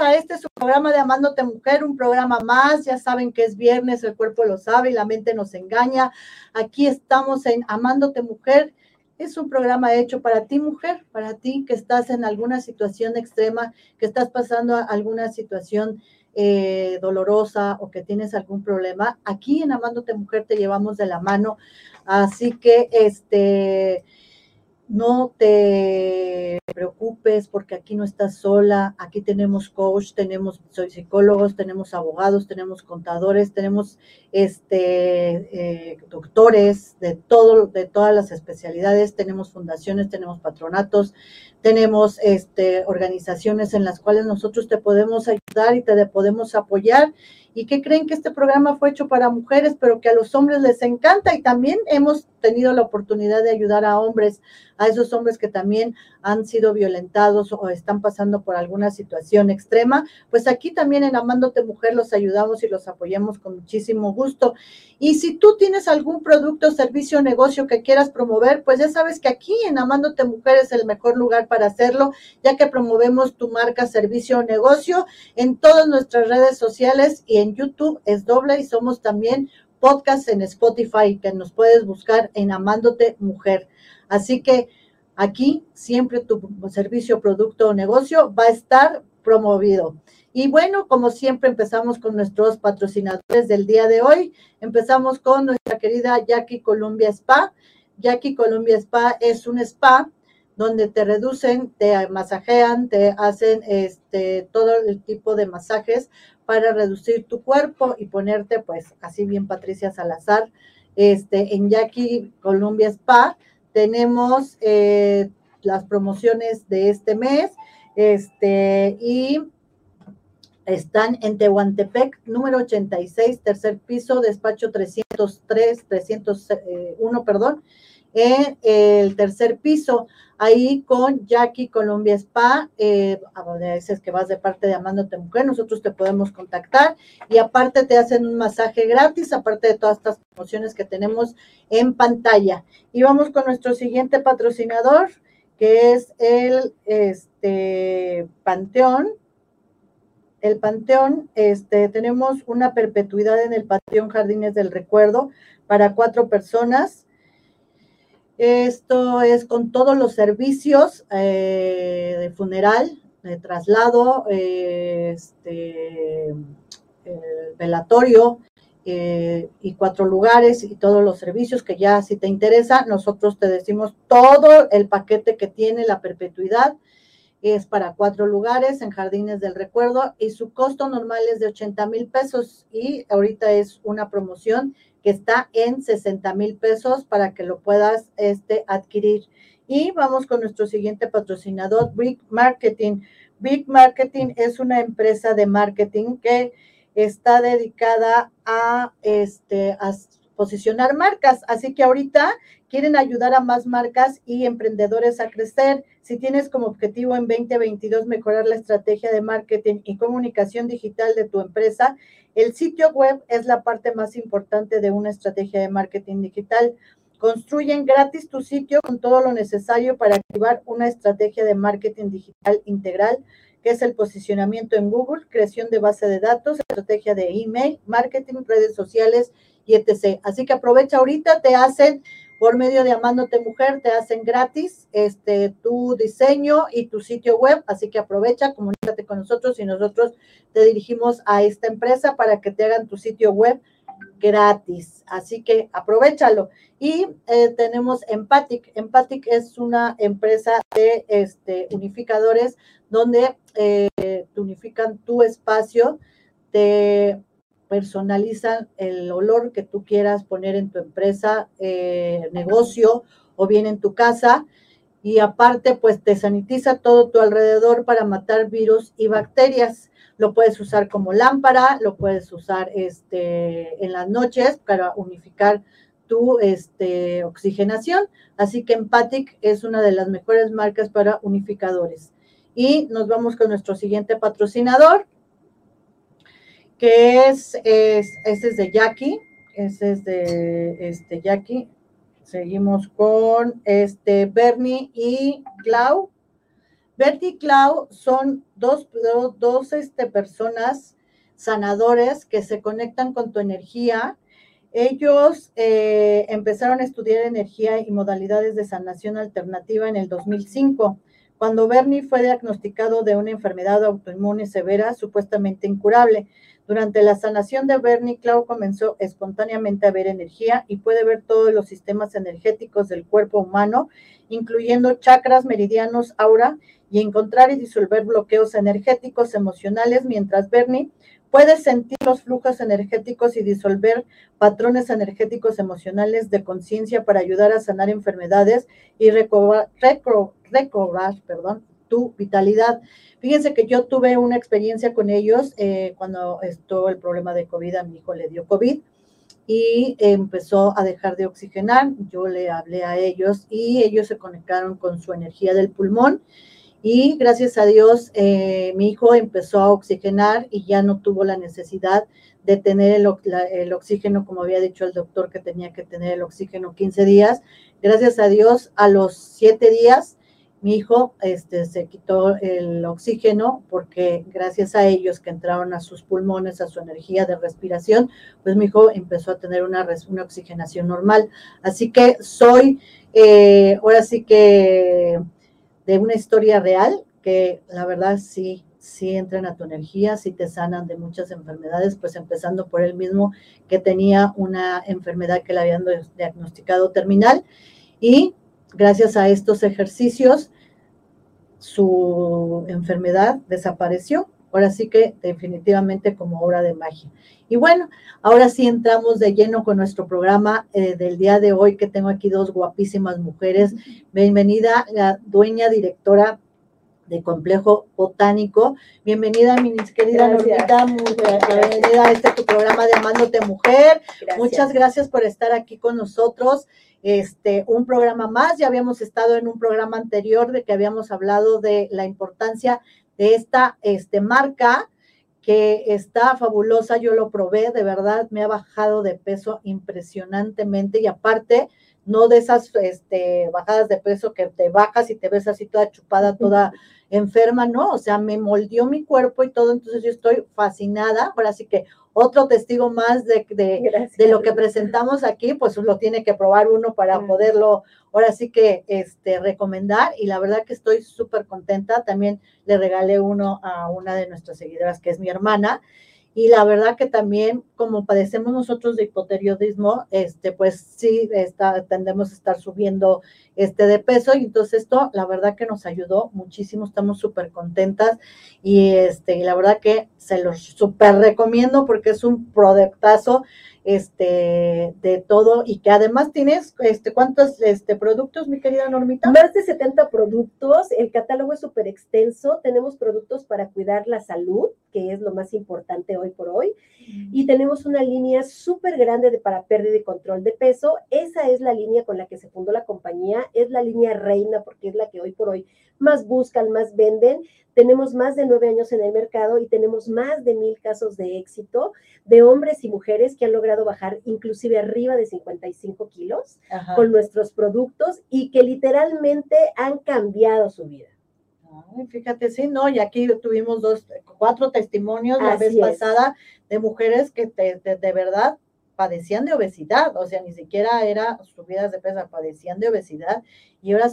A este su programa de Amándote Mujer, un programa más. Ya saben que es viernes, el cuerpo lo sabe y la mente nos engaña. Aquí estamos en Amándote Mujer. Es un programa hecho para ti, mujer, para ti que estás en alguna situación extrema, que estás pasando alguna situación eh, dolorosa o que tienes algún problema. Aquí en Amándote Mujer te llevamos de la mano. Así que, este, no te preocupes porque aquí no estás sola, aquí tenemos coach, tenemos soy psicólogos, tenemos abogados, tenemos contadores, tenemos este eh, doctores de todo, de todas las especialidades, tenemos fundaciones, tenemos patronatos, tenemos este organizaciones en las cuales nosotros te podemos ayudar y te podemos apoyar y que creen que este programa fue hecho para mujeres, pero que a los hombres les encanta y también hemos tenido la oportunidad de ayudar a hombres, a esos hombres que también han sido violentados o están pasando por alguna situación extrema, pues aquí también en Amándote Mujer los ayudamos y los apoyamos con muchísimo gusto. Y si tú tienes algún producto, servicio o negocio que quieras promover, pues ya sabes que aquí en Amándote Mujer es el mejor lugar para hacerlo, ya que promovemos tu marca, servicio o negocio en todas nuestras redes sociales y en YouTube es doble y somos también podcast en Spotify que nos puedes buscar en Amándote Mujer. Así que aquí siempre tu servicio, producto o negocio va a estar promovido. Y bueno, como siempre empezamos con nuestros patrocinadores del día de hoy. Empezamos con nuestra querida Jackie Columbia Spa. Jackie Columbia Spa es un spa donde te reducen, te masajean, te hacen este todo el tipo de masajes para reducir tu cuerpo y ponerte, pues, así bien Patricia Salazar, este, en Jackie Columbia Spa. Tenemos eh, las promociones de este mes, este, y están en Tehuantepec, número 86, tercer piso, despacho 303, 301, perdón, en el tercer piso ahí con Jackie Colombia Spa, eh, a donde dices que vas de parte de Amándote Mujer, nosotros te podemos contactar y aparte te hacen un masaje gratis, aparte de todas estas promociones que tenemos en pantalla. Y vamos con nuestro siguiente patrocinador, que es el este, Panteón. El Panteón, este, tenemos una perpetuidad en el Panteón Jardines del Recuerdo para cuatro personas esto es con todos los servicios eh, de funeral, de traslado, este, velatorio eh, y cuatro lugares y todos los servicios que ya si te interesa, nosotros te decimos todo el paquete que tiene la perpetuidad. Es para cuatro lugares en Jardines del Recuerdo y su costo normal es de 80 mil pesos y ahorita es una promoción que está en 60 mil pesos para que lo puedas este, adquirir. Y vamos con nuestro siguiente patrocinador, Big Marketing. Big Marketing es una empresa de marketing que está dedicada a, este, a posicionar marcas. Así que ahorita quieren ayudar a más marcas y emprendedores a crecer. Si tienes como objetivo en 2022 mejorar la estrategia de marketing y comunicación digital de tu empresa, el sitio web es la parte más importante de una estrategia de marketing digital. Construyen gratis tu sitio con todo lo necesario para activar una estrategia de marketing digital integral, que es el posicionamiento en Google, creación de base de datos, estrategia de email, marketing, redes sociales etc. Así que aprovecha ahorita, te hacen por medio de Amándote Mujer, te hacen gratis este, tu diseño y tu sitio web, así que aprovecha, comunícate con nosotros y nosotros te dirigimos a esta empresa para que te hagan tu sitio web gratis. Así que aprovechalo. Y eh, tenemos Empathic. Empathic es una empresa de este, unificadores donde eh, unifican tu espacio, te personalizan el olor que tú quieras poner en tu empresa, eh, negocio o bien en tu casa. Y aparte, pues te sanitiza todo tu alrededor para matar virus y bacterias. Lo puedes usar como lámpara, lo puedes usar este, en las noches para unificar tu este, oxigenación. Así que Empathic es una de las mejores marcas para unificadores. Y nos vamos con nuestro siguiente patrocinador, que es, es, este es de Jackie, ese es de este Jackie. Seguimos con este Bernie y Clau. Bertie y Clau son dos, dos, este, personas sanadores que se conectan con tu energía. Ellos eh, empezaron a estudiar energía y modalidades de sanación alternativa en el 2005 cuando Bernie fue diagnosticado de una enfermedad autoinmune severa, supuestamente incurable. Durante la sanación de Bernie, Clau comenzó espontáneamente a ver energía y puede ver todos los sistemas energéticos del cuerpo humano, incluyendo chakras, meridianos, aura, y encontrar y disolver bloqueos energéticos emocionales, mientras Bernie puede sentir los flujos energéticos y disolver patrones energéticos emocionales de conciencia para ayudar a sanar enfermedades y recobrar, recobrar perdón, tu vitalidad. Fíjense que yo tuve una experiencia con ellos eh, cuando estuvo el problema de COVID, a mi hijo le dio COVID y empezó a dejar de oxigenar. Yo le hablé a ellos y ellos se conectaron con su energía del pulmón y gracias a Dios eh, mi hijo empezó a oxigenar y ya no tuvo la necesidad de tener el, el, oxígeno, como había dicho el doctor que tenía que tener el oxígeno 15 días. Gracias a Dios, a los 7 días mi hijo este, se quitó el oxígeno porque gracias a ellos que entraron a sus pulmones, a su energía de respiración, pues mi hijo empezó a tener una, una oxigenación normal. Así que soy, eh, ahora sí que de una historia real, que la verdad sí, sí entran a tu energía, sí te sanan de muchas enfermedades, pues empezando por él mismo que tenía una enfermedad que le habían diagnosticado terminal y gracias a estos ejercicios, su enfermedad desapareció. Ahora sí que definitivamente como obra de magia. Y bueno, ahora sí entramos de lleno con nuestro programa eh, del día de hoy, que tengo aquí dos guapísimas mujeres. Bienvenida la dueña directora de Complejo Botánico. Bienvenida, mi querida Normita, bienvenida a este tu programa de Amándote Mujer. Muchas gracias por estar aquí con nosotros este, un programa más. Ya habíamos estado en un programa anterior de que habíamos hablado de la importancia de esta este, marca que está fabulosa. Yo lo probé, de verdad, me ha bajado de peso impresionantemente y aparte, no de esas este, bajadas de peso que te bajas y te ves así toda chupada, toda enferma, no, o sea, me moldeó mi cuerpo y todo, entonces yo estoy fascinada. Ahora sí que otro testigo más de, de, lo que presentamos aquí, pues lo tiene que probar uno para poderlo ahora sí que este, recomendar y la verdad que estoy súper contenta. También le regalé uno a una de nuestras seguidoras que es mi hermana y la verdad que también, como padecemos nosotros de hipoteriodismo, este, pues sí, está, tendemos a estar subiendo este de peso. Y entonces esto, la verdad que nos ayudó muchísimo, estamos súper contentas. Y este, la verdad que se los súper recomiendo porque es un productazo este, de todo y que además tienes, este, ¿cuántos este, productos, mi querida Normita? Más de 70 productos, el catálogo es súper extenso, tenemos productos para cuidar la salud, que es lo más importante hoy por hoy, y tenemos una línea súper grande de, para pérdida y control de peso, esa es la línea con la que se fundó la compañía, es la línea reina porque es la que hoy por hoy más buscan, más venden, tenemos más de nueve años en el mercado y tenemos más de mil casos de éxito de hombres y mujeres que han logrado bajar inclusive arriba de 55 kilos con nuestros productos y que literalmente han cambiado su vida. Fíjate, sí, ¿no? Y aquí tuvimos dos, cuatro testimonios la vez pasada de mujeres que de verdad padecían de obesidad, o sea, ni siquiera era subidas de peso, padecían de obesidad y ahora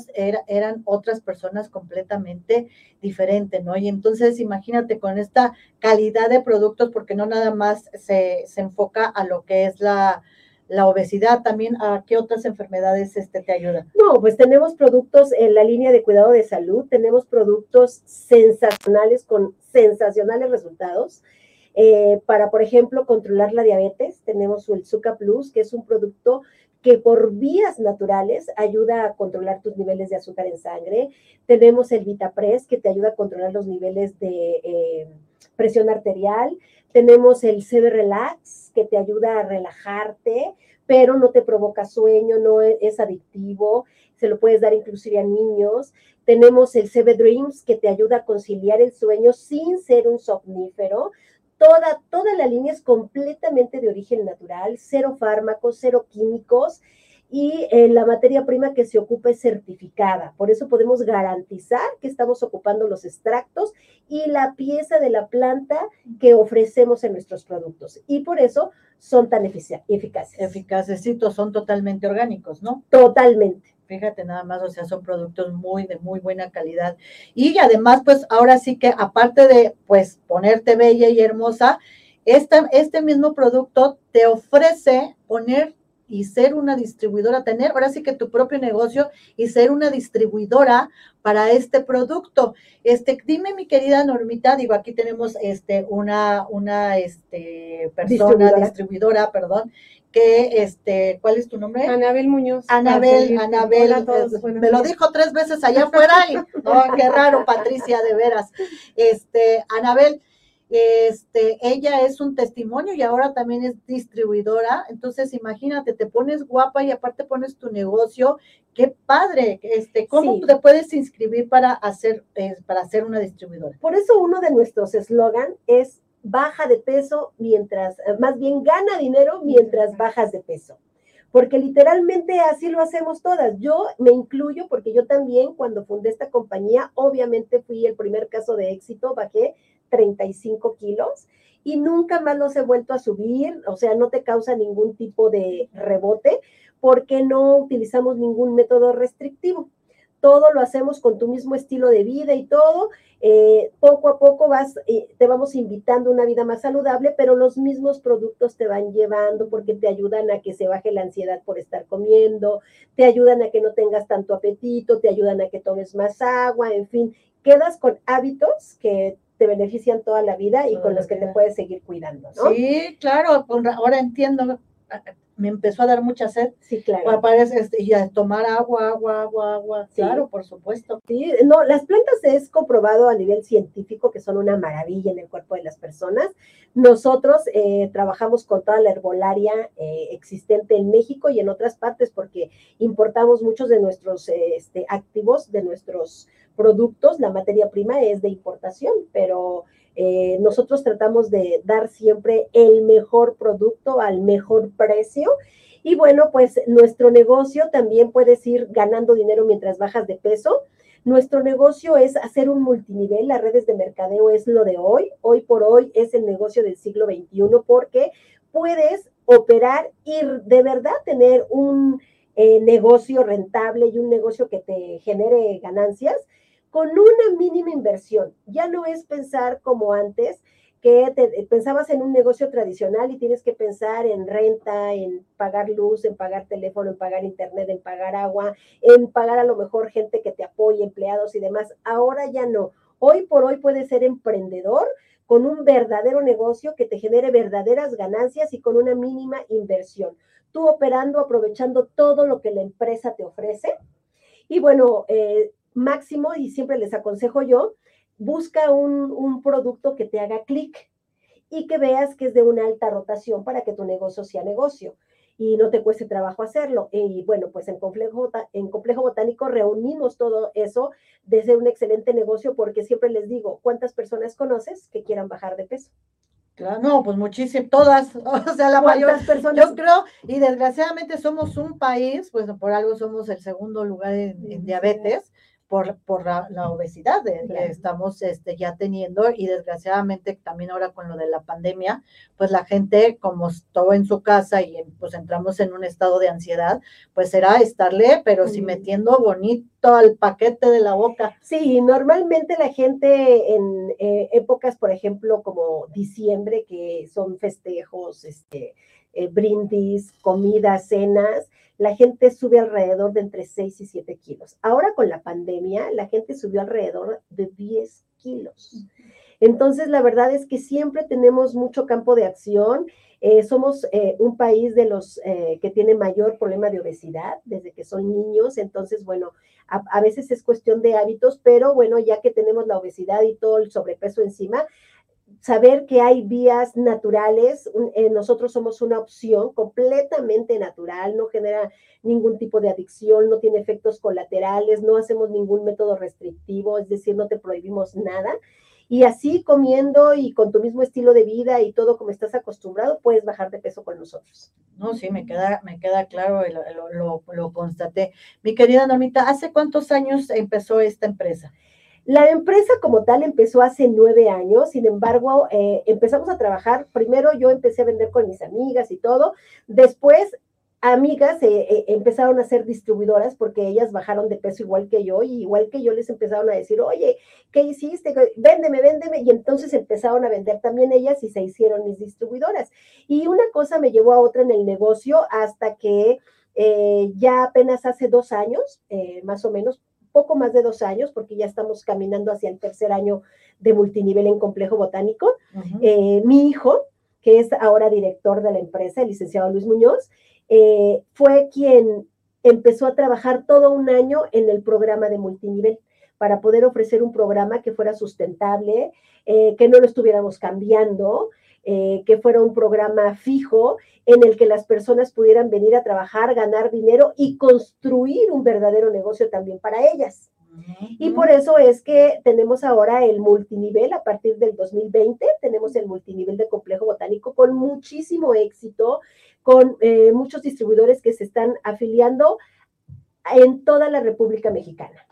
eran otras personas completamente diferentes, ¿no? Y entonces imagínate con esta calidad de productos, porque no nada más se, enfoca a lo que es la, la obesidad, también a qué otras enfermedades este, te ayudan. No, pues tenemos productos en la línea de cuidado de salud, tenemos productos sensacionales con sensacionales resultados. Eh, para, por ejemplo, controlar la diabetes, tenemos el Zuca Plus, que es un producto que por vías naturales ayuda a controlar tus niveles de azúcar en sangre. Tenemos el VitaPress, que te ayuda a controlar los niveles de eh, presión arterial. Tenemos el CB Relax, que te ayuda a relajarte, pero no te provoca sueño, no es, es adictivo. Se lo puedes dar inclusive a niños. Tenemos el CB Dreams, que te ayuda a conciliar el sueño sin ser un somnífero. Toda, toda la línea es completamente de origen natural, cero fármacos, cero químicos. Y eh, la materia prima que se ocupa es certificada. Por eso podemos garantizar que estamos ocupando los extractos y la pieza de la planta que ofrecemos en nuestros productos. Y por eso son tan eficaces. Eficaces, son totalmente orgánicos, ¿no? Totalmente. Fíjate nada más, o sea, son productos muy de muy buena calidad. Y además, pues ahora sí que aparte de pues ponerte bella y hermosa, este mismo producto te ofrece poner y ser una distribuidora, tener ahora sí que tu propio negocio y ser una distribuidora para este producto. Este, dime mi querida Normita, digo, aquí tenemos este una una este persona distribuidora, perdón, que este, ¿cuál es tu nombre? Anabel Muñoz. Anabel, Anabel, eh, me lo dijo tres veces allá afuera y oh, qué raro, Patricia, de veras. Este, Anabel, este, ella es un testimonio y ahora también es distribuidora. Entonces, imagínate, te pones guapa y aparte pones tu negocio. Qué padre. Este, ¿cómo te puedes inscribir para hacer, eh, para ser una distribuidora? Por eso uno de nuestros eslogan es baja de peso mientras, eh, más bien gana dinero mientras bajas de peso. Porque literalmente así lo hacemos todas. Yo me incluyo porque yo también cuando fundé esta compañía, obviamente fui el primer caso de éxito, bajé 35 kilos y nunca más los he vuelto a subir, o sea, no te causa ningún tipo de rebote porque no utilizamos ningún método restrictivo. Todo lo hacemos con tu mismo estilo de vida y todo. Eh, poco a poco vas, eh, te vamos invitando a una vida más saludable, pero los mismos productos te van llevando porque te ayudan a que se baje la ansiedad por estar comiendo, te ayudan a que no tengas tanto apetito, te ayudan a que tomes más agua, en fin, quedas con hábitos que te benefician toda la vida y con los que te puedes seguir cuidando, ¿no? Sí, claro, ahora entiendo, me empezó a dar mucha sed. Sí, claro. Aparece este, y a tomar agua, agua, agua, agua. Claro, por supuesto. Sí, no, las plantas es comprobado a nivel científico que son una maravilla en el cuerpo de las personas. Nosotros eh, trabajamos con toda la herbolaria eh, existente en México y en otras partes porque importamos muchos de nuestros eh, este, activos, de nuestros productos, la materia prima es de importación, pero eh, nosotros tratamos de dar siempre el mejor producto al mejor precio. Y bueno, pues nuestro negocio también puedes ir ganando dinero mientras bajas de peso. Nuestro negocio es hacer un multinivel, las redes de mercadeo es lo de hoy, hoy por hoy es el negocio del siglo XXI porque puedes operar y de verdad tener un eh, negocio rentable y un negocio que te genere ganancias con una mínima inversión. Ya no es pensar como antes, que pensabas en un negocio tradicional y tienes que pensar en renta, en pagar luz, en pagar teléfono, en pagar internet, en pagar agua, en pagar a lo mejor gente que te apoye, empleados y demás. Ahora ya no. Hoy por hoy puedes ser emprendedor con un verdadero negocio que te genere verdaderas ganancias y con una mínima inversión. Tú operando, aprovechando todo lo que la empresa te ofrece. Y bueno, eh, máximo, y siempre les aconsejo yo, busca un, producto que te haga clic y que veas que es de una alta rotación para que tu negocio sea negocio y no te cueste trabajo hacerlo. Y bueno, pues en Complejo, en Complejo Botánico reunimos todo eso de ser un excelente negocio porque siempre les digo, ¿cuántas personas conoces que quieran bajar de peso? Claro, no, pues muchísimas, todas, o sea, la mayor personas. Yo creo, y desgraciadamente somos un país, pues por algo somos el segundo lugar en diabetes, por, por la, obesidad que estamos este, ya teniendo y desgraciadamente también ahora con lo de la pandemia, pues la gente como estuvo en su casa y pues entramos en un estado de ansiedad, pues será estarle, pero sí metiendo bonito al paquete de la boca. Sí, normalmente la gente en eh, épocas, por ejemplo, como diciembre, que son festejos, este, eh, brindis, comidas, cenas, la gente sube alrededor de entre 6 y 7 kilos. Ahora con la pandemia, la gente subió alrededor de 10 kilos. Entonces, la verdad es que siempre tenemos mucho campo de acción. Eh, somos eh, un país de los eh, que tiene mayor problema de obesidad desde que son niños. Entonces, bueno, a, veces es cuestión de hábitos, pero bueno, ya que tenemos la obesidad y todo el sobrepeso encima, saber que hay vías naturales, eh, nosotros somos una opción completamente natural, no genera ningún tipo de adicción, no tiene efectos colaterales, no hacemos ningún método restrictivo, es decir, no te prohibimos nada. Y así comiendo y con tu mismo estilo de vida y todo como estás acostumbrado, puedes bajar de peso con nosotros. No, sí, me queda, me queda claro, lo, lo, lo constaté. Mi querida Normita, ¿hace cuántos años empezó esta empresa? La empresa como tal empezó hace nueve años, sin embargo, eh, empezamos a trabajar, primero yo empecé a vender con mis amigas y todo, después amigas eh, eh, empezaron a ser distribuidoras porque ellas bajaron de peso igual que yo y igual que yo les empezaron a decir, oye, ¿qué hiciste? Véndeme, véndeme. Y entonces empezaron a vender también ellas y se hicieron mis distribuidoras. Y una cosa me llevó a otra en el negocio hasta que ya apenas hace dos años, más o menos, poco más de dos años, porque ya estamos caminando hacia el tercer año de multinivel en complejo botánico. Eh, mi hijo, que es ahora director de la empresa, el licenciado Luis Muñoz, eh, fue quien empezó a trabajar todo un año en el programa de multinivel para poder ofrecer un programa que fuera sustentable, eh, que no lo estuviéramos cambiando, que fuera un programa fijo en el que las personas pudieran venir a trabajar, ganar dinero y construir un verdadero negocio también para ellas. Y por eso es que tenemos ahora el multinivel a partir del 2020, tenemos el multinivel de complejo botánico con muchísimo éxito, con eh, muchos distribuidores que se están afiliando en toda la República Mexicana.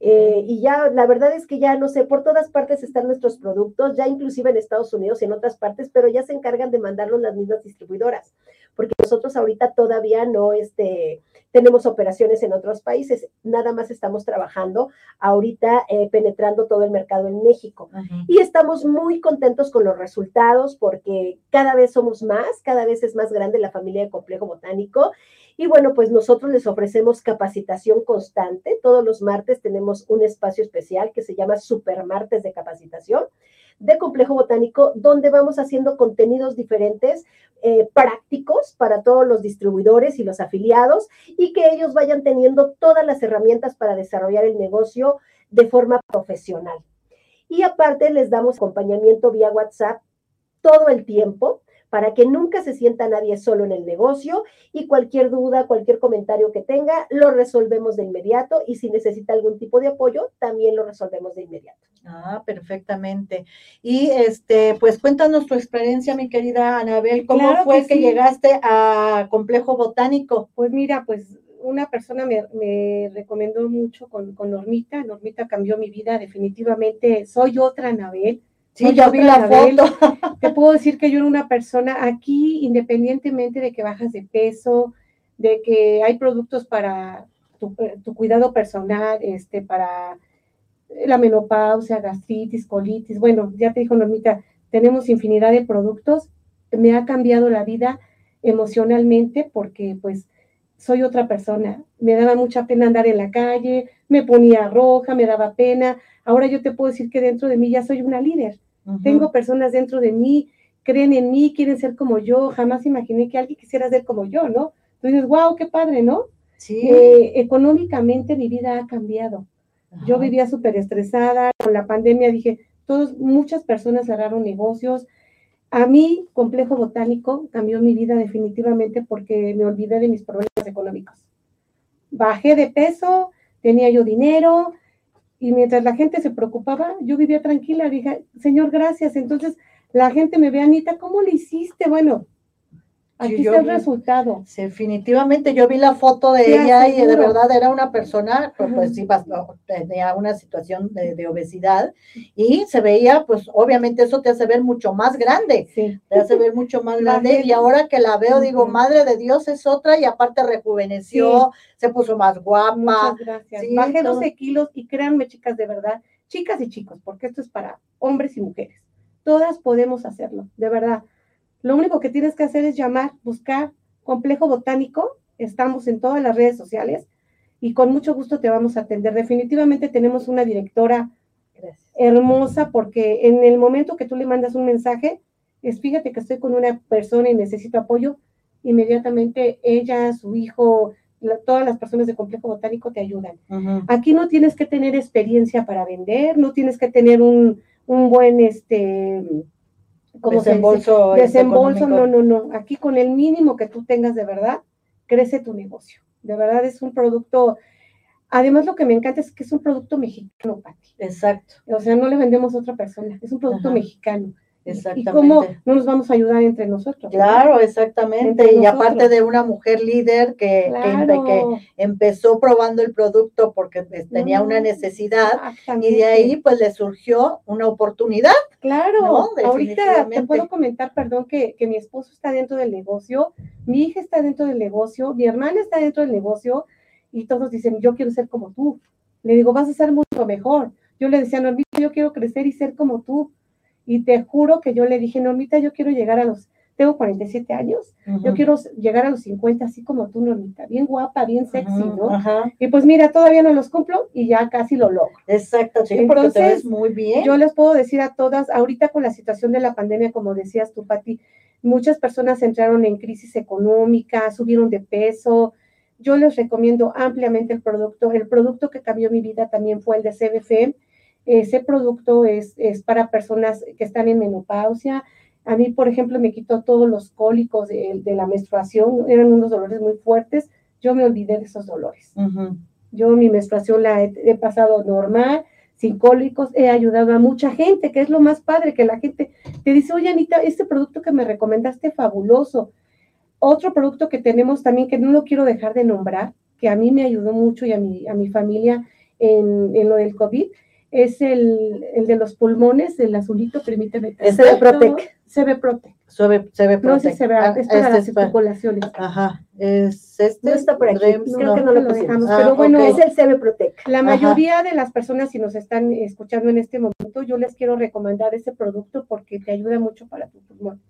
Eh, y ya, la verdad es que ya no sé, por todas partes están nuestros productos, ya inclusive en Estados Unidos y en otras partes, pero ya se encargan de mandarlos las mismas distribuidoras, porque nosotros ahorita todavía no este, tenemos operaciones en otros países, nada más estamos trabajando ahorita eh, penetrando todo el mercado en México. Y estamos muy contentos con los resultados porque cada vez somos más, cada vez es más grande la familia de complejo botánico y bueno, pues nosotros les ofrecemos capacitación constante. Todos los martes tenemos un espacio especial que se llama Super Martes de Capacitación de Complejo Botánico, donde vamos haciendo contenidos diferentes, eh, prácticos para todos los distribuidores y los afiliados, y que ellos vayan teniendo todas las herramientas para desarrollar el negocio de forma profesional. Y aparte les damos acompañamiento vía WhatsApp todo el tiempo para que nunca se sienta nadie solo en el negocio y cualquier duda, cualquier comentario que tenga, lo resolvemos de inmediato y si necesita algún tipo de apoyo, también lo resolvemos de inmediato. Ah, perfectamente. Y este, pues cuéntanos tu experiencia, mi querida Anabel, ¿cómo fue que, llegaste a Complejo Botánico? Pues mira, pues una persona me, recomendó mucho con, con Normita, Normita cambió mi vida definitivamente, soy otra Anabel Sí, yo vi la foto. Te puedo decir que yo era una persona aquí, independientemente de que bajas de peso, de que hay productos para tu, eh, cuidado personal, este, para la menopausia, gastritis, colitis. Bueno, ya te dijo Normita, tenemos infinidad de productos. Me ha cambiado la vida emocionalmente porque pues soy otra persona. Me daba mucha pena andar en la calle, me ponía roja, me daba pena. Ahora yo te puedo decir que dentro de mí ya soy una líder. Tengo personas dentro de mí, creen en mí, quieren ser como yo. Jamás imaginé que alguien quisiera ser como yo, ¿no? Entonces, wow, qué padre, ¿no? Sí. Eh, económicamente mi vida ha cambiado. Yo vivía súper estresada, con la pandemia dije, todos, muchas personas cerraron negocios. A mí, complejo botánico cambió mi vida definitivamente porque me olvidé de mis problemas económicos. Bajé de peso, tenía yo dinero, y mientras la gente se preocupaba, yo vivía tranquila, dije, Señor, gracias. Entonces la gente me ve, Anita, ¿cómo le hiciste? Bueno, aquí está el resultado. Definitivamente, yo vi la foto de ella y de verdad era una persona, pues, pues sí, tenía una situación de, obesidad y se veía, pues obviamente eso te hace ver mucho más grande, te hace ver mucho más grande y ahora que la veo digo, madre de Dios es otra y aparte rejuveneció, se puso más guapa. Muchas gracias. Bajé 12 kilos y créanme, chicas, de verdad, chicas y chicos, porque esto es para hombres y mujeres. Todas podemos hacerlo, de verdad. Lo único que tienes que hacer es llamar, buscar Complejo Botánico. Estamos en todas las redes sociales y con mucho gusto te vamos a atender. Definitivamente tenemos una directora hermosa porque en el momento que tú le mandas un mensaje, es fíjate que estoy con una persona y necesito apoyo, inmediatamente ella, su hijo, todas las personas de complejo botánico te ayudan. Aquí no tienes que tener experiencia para vender, no tienes que tener un, buen este desembolso. Desembolso, no, no, no. Aquí con el mínimo que tú tengas de verdad, crece tu negocio. De verdad es un producto Además, lo que me encanta es que es un producto mexicano, Pati. Exacto. O sea, no le vendemos a otra persona, es un producto Ajá. mexicano. Exactamente. ¿Y cómo no nos vamos a ayudar entre nosotros? Claro, exactamente. Entre Y aparte de una mujer líder que, que Claro. empe- que empezó probando el producto porque pues, tenía una No, necesidad y de ahí pues le surgió una oportunidad. Claro, ¿no? ahorita te puedo comentar, perdón, que, que mi esposo está dentro del negocio, mi hija está dentro del negocio, mi hermana está dentro del negocio y todos dicen, yo quiero ser como tú. Le digo, vas a ser mucho mejor. Yo le decía, Normita, yo quiero crecer y ser como tú. Y te juro que yo le dije, Normita, yo quiero llegar a los, tengo 47 años, yo quiero llegar a los 50 así como tú, Normita, bien guapa, bien sexy, Ujú, ¿no? Ajá. Y pues mira, todavía no los cumplo y ya casi lo logro. Exacto, sí, te Entonces, ves muy bien. Yo les puedo decir a todas, ahorita con la situación de la pandemia, como decías tú, Pati, muchas personas entraron en crisis económica, subieron de peso. Yo les recomiendo ampliamente el producto. El producto que cambió mi vida también fue el de CBF. Ese producto es, es para personas que están en menopausia. A mí, por ejemplo, me quitó todos los cólicos de, de la menstruación. Eran unos dolores muy fuertes. Yo me olvidé de esos dolores. Ujú. Yo mi menstruación la he, he pasado normal, sin cólicos, he ayudado a mucha gente, que es lo más padre, que la gente te dice, oye Anita, este producto que me recomendaste, fabuloso. Otro producto que tenemos también, que no lo quiero dejar de nombrar, que a mí me ayudó mucho y a mi, a mi familia en, en lo del COVID, es el, el de los pulmones, el azulito, permíteme. Es. Protec. CB Protec. Se ve, se ve No sé si se ve, Ah, es para este las articulaciones. Ajá, es este. No está por aquí, Rems- creo que no lo dejamos, Ah, pero bueno, ok. Es el CB Protec. La Ajá. mayoría de las personas, si nos están escuchando en este momento, yo les quiero recomendar ese producto porque te ayuda mucho para tu pulmón.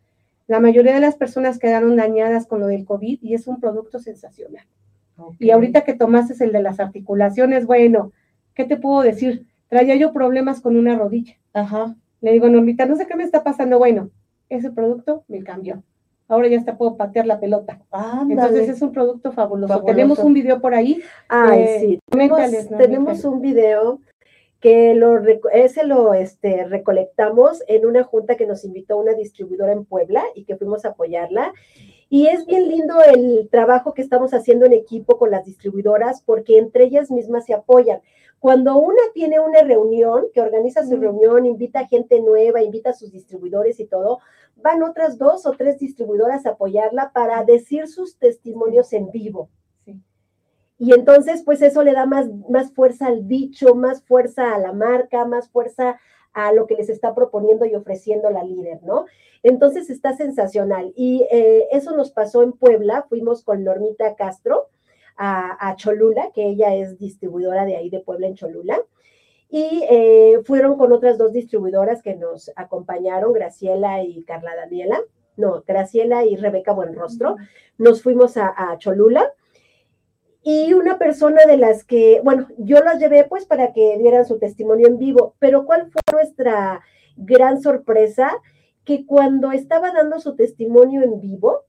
La mayoría de las personas quedaron dañadas con lo del COVID y es un producto sensacional. Y ahorita que tomaste el de las articulaciones, bueno, ¿qué te puedo decir? Traía yo problemas con una rodilla. Ajá. Le digo, Normita, no sé qué me está pasando. Bueno, ese producto me cambió. Ahora ya hasta puedo patear la pelota. Ándale. Entonces es un producto fabuloso. Fabuloso. Tenemos un video por ahí. Ay, Eh, sí. Tenemos, tenemos un video que lo, ese lo este, recolectamos en una junta que nos invitó una distribuidora en Puebla y que fuimos a apoyarla. Y es bien lindo el trabajo que estamos haciendo en equipo con las distribuidoras porque entre ellas mismas se apoyan. Cuando una tiene una reunión, que organiza su Mm. reunión, invita a gente nueva, invita a sus distribuidores y todo, van otras dos o tres distribuidoras a apoyarla para decir sus testimonios en vivo. Sí. Y entonces, pues eso le da más, más fuerza al dicho, más fuerza a la marca, más fuerza a lo que les está proponiendo y ofreciendo la líder, ¿no? Entonces está sensacional. Y eh, eso nos pasó en Puebla, fuimos con Normita Castro a, a Cholula, que ella es distribuidora de ahí de Puebla en Cholula. Y eh, fueron con otras dos distribuidoras que nos acompañaron, Graciela y Carla Daniela. No, Graciela y Rebeca Buenrostro. Nos fuimos a, a Cholula y una persona de las que, bueno, yo las llevé pues para que dieran su testimonio en vivo, pero ¿cuál fue nuestra gran sorpresa? Que cuando estaba dando su testimonio en vivo,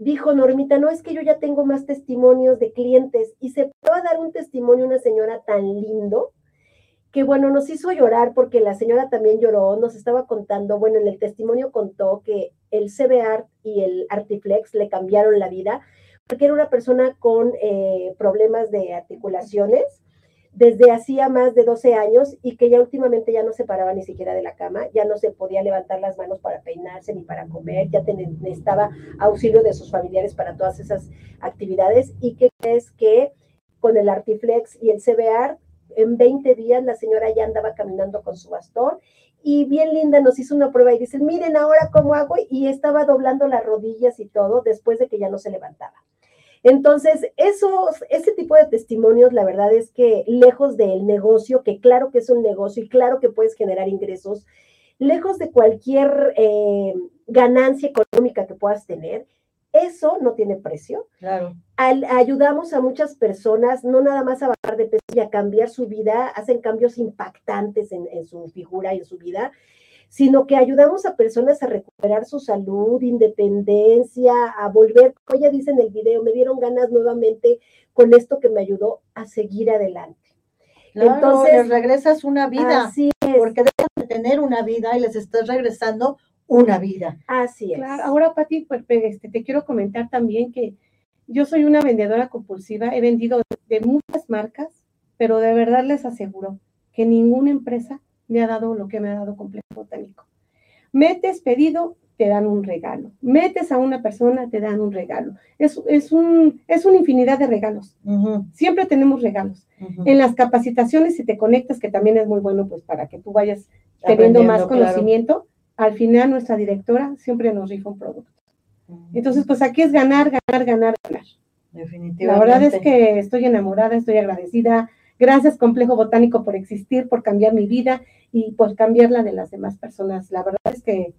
dijo Normita, no es que yo ya tengo más testimonios de clientes y se pudo dar un testimonio una señora tan lindo que bueno, nos hizo llorar porque la señora también lloró, nos estaba contando, bueno, en el testimonio contó que el CBR y el Artiflex le cambiaron la vida porque era una persona con eh, problemas de articulaciones desde hacía más de 12 años y que ya últimamente ya no se paraba ni siquiera de la cama, ya no se podía levantar las manos para peinarse ni para comer, ya necesitaba auxilio de sus familiares para todas esas actividades y que es que con el Artiflex y el CBR en 20 días la señora ya andaba caminando con su bastón y bien linda nos hizo una prueba y dice, miren ahora cómo hago y estaba doblando las rodillas y todo después de que ya no se levantaba. Entonces, esos, ese tipo de testimonios, la verdad es que lejos del negocio, que claro que es un negocio y claro que puedes generar ingresos, lejos de cualquier eh, ganancia económica que puedas tener, eso no tiene precio. Claro. Al- ayudamos a muchas personas, no nada más a bajar de peso y a cambiar su vida, hacen cambios impactantes en, en su figura y en su vida, sino que ayudamos a personas a recuperar su salud, independencia, a volver, como ella dice en el video, me dieron ganas nuevamente con esto que me ayudó a seguir adelante. Claro, Entonces- les regresas una vida, Así es, porque dejan de tener una vida y les estás regresando una vida. así es. Claro, ahora Pati, pues, este, te quiero comentar también que yo soy una vendedora compulsiva, he vendido de muchas marcas, pero de verdad les aseguro que ninguna empresa me ha dado lo que me ha dado Complejo Botánico. Metes pedido, te dan un regalo. Metes a una persona, te dan un regalo. Es, es, un, es una infinidad de regalos. Siempre tenemos regalos. En las capacitaciones, si te conectas, que también es muy bueno, pues para que tú vayas teniendo más conocimiento, al final nuestra directora siempre nos rifa un producto. Entonces, pues aquí es ganar, ganar, ganar, ganar. Definitivamente. La verdad es que estoy enamorada, estoy agradecida. Gracias, Complejo Botánico, por existir, por cambiar mi vida y por cambiar la de las demás personas. La verdad es que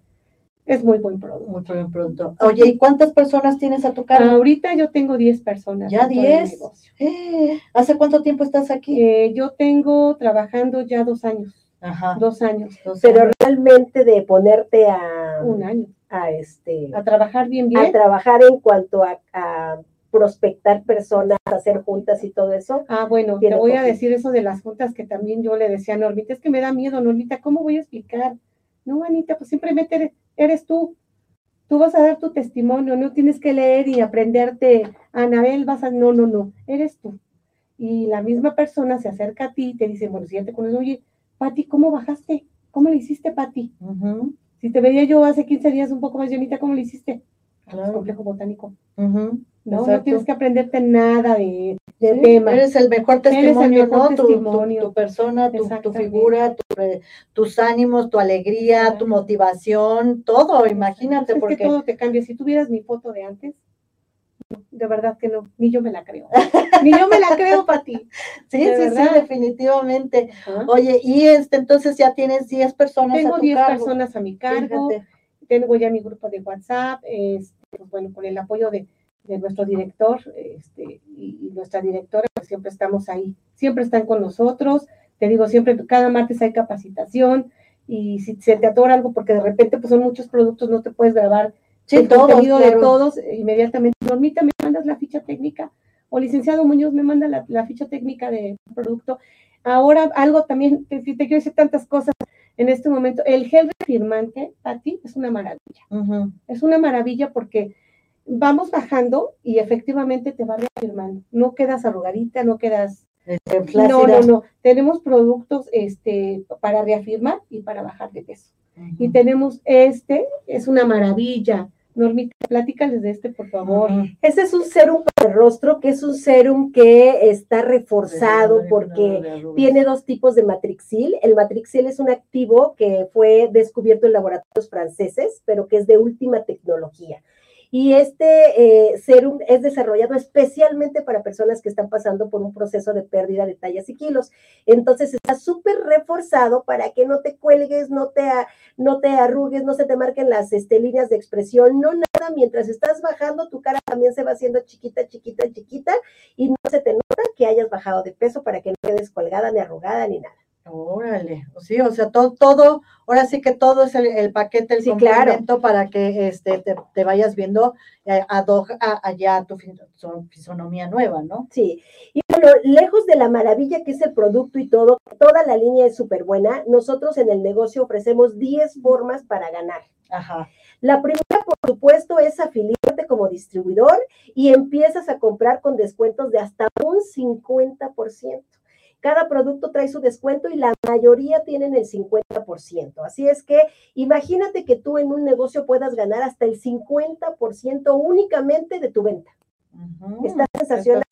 es muy buen producto. Muy buen producto. Oye, ¿y cuántas personas tienes a tu cargo? Ahorita yo tengo 10 personas. ¿Ya 10? Eh, ¿Hace cuánto tiempo estás aquí? Eh, yo tengo trabajando ya dos años. Ajá. Dos años. Pero realmente de ponerte a... Un año. A, este, a trabajar bien, bien. A trabajar en cuanto a, prospectar personas, hacer juntas y todo eso. Ah, bueno, te voy a decir eso de las juntas que también yo le decía a Normita, es que me da miedo, Normita, ¿cómo voy a explicar? No, Anita, pues simplemente eres, eres tú. Tú vas a dar tu testimonio, no tienes que leer y aprenderte, Anabel, vas a, no, no, no, eres tú. Y la misma persona se acerca a ti y te dice, bueno, si ya te conoces, oye, Pati, ¿cómo bajaste? ¿Cómo le hiciste, Pati? Si te veía yo hace 15 días un poco más llenita, ¿cómo le hiciste? Claro. complejo botánico. No, no tienes que aprenderte nada de, tema. Eres el mejor testimonio, ¿no? Tu, persona, tu, figura, tus ánimos, tu alegría, tu motivación, todo, imagínate. Es porque que todo te cambia. Si tuvieras mi foto de antes, de verdad que no, ni yo me la creo. ni yo me la creo para ti. Sí, sí, sí, definitivamente. Oye, y este, entonces ya tienes 10 personas Tengo 10 personas a mi cargo. Tengo ya mi grupo de WhatsApp, este, pues bueno, con el apoyo de, nuestro director este, y, nuestra directora, pues siempre estamos ahí, siempre están con nosotros. Te digo, siempre, cada martes hay capacitación y si se te atora algo, porque de repente pues son muchos productos, no te puedes grabar el contenido de todos, inmediatamente, Normita, me mandas la ficha técnica, o licenciado Muñoz me manda la, ficha técnica de producto. Ahora, algo también, te, te quiero decir tantas cosas, en este momento. El gel reafirmante, a ti, es una maravilla. Es una maravilla porque vamos bajando y efectivamente te va reafirmando. No quedas arrugadita, no quedas... Este, no, no, no. Tenemos productos este, para reafirmar y para bajar de peso. Y tenemos este, es una maravilla. Normita, platícales de este, por favor. Este es un serum para el rostro, que es un serum que está reforzado porque tiene dos tipos de matrixil. El matrixil es un activo que fue descubierto en laboratorios franceses, pero que es de última tecnología. Y este eh, serum es desarrollado especialmente para personas que están pasando por un proceso de pérdida de tallas y kilos. Entonces está súper reforzado para que no te cuelgues, no te, no te arrugues, no se te marquen las este, líneas de expresión, no nada. Mientras estás bajando, tu cara también se va haciendo chiquita, chiquita, chiquita y no se te nota que hayas bajado de peso para que no quedes colgada ni arrugada ni nada. Órale, sí, o sea, todo, todo, ahora sí que todo es el, paquete, el complemento para que este, te, vayas viendo eh, allá tu fisonomía nueva, ¿no? Sí, y bueno, lejos de la maravilla que es el producto y todo, toda la línea es súper buena, nosotros en el negocio ofrecemos 10 formas para ganar. Ajá. La primera, por supuesto, es afiliarte como distribuidor y empiezas a comprar con descuentos de hasta un 50%. Cada producto trae su descuento y la mayoría tienen el 50%. Así es que imagínate que tú en un negocio puedas ganar hasta el 50% únicamente de tu venta. Está sensacional.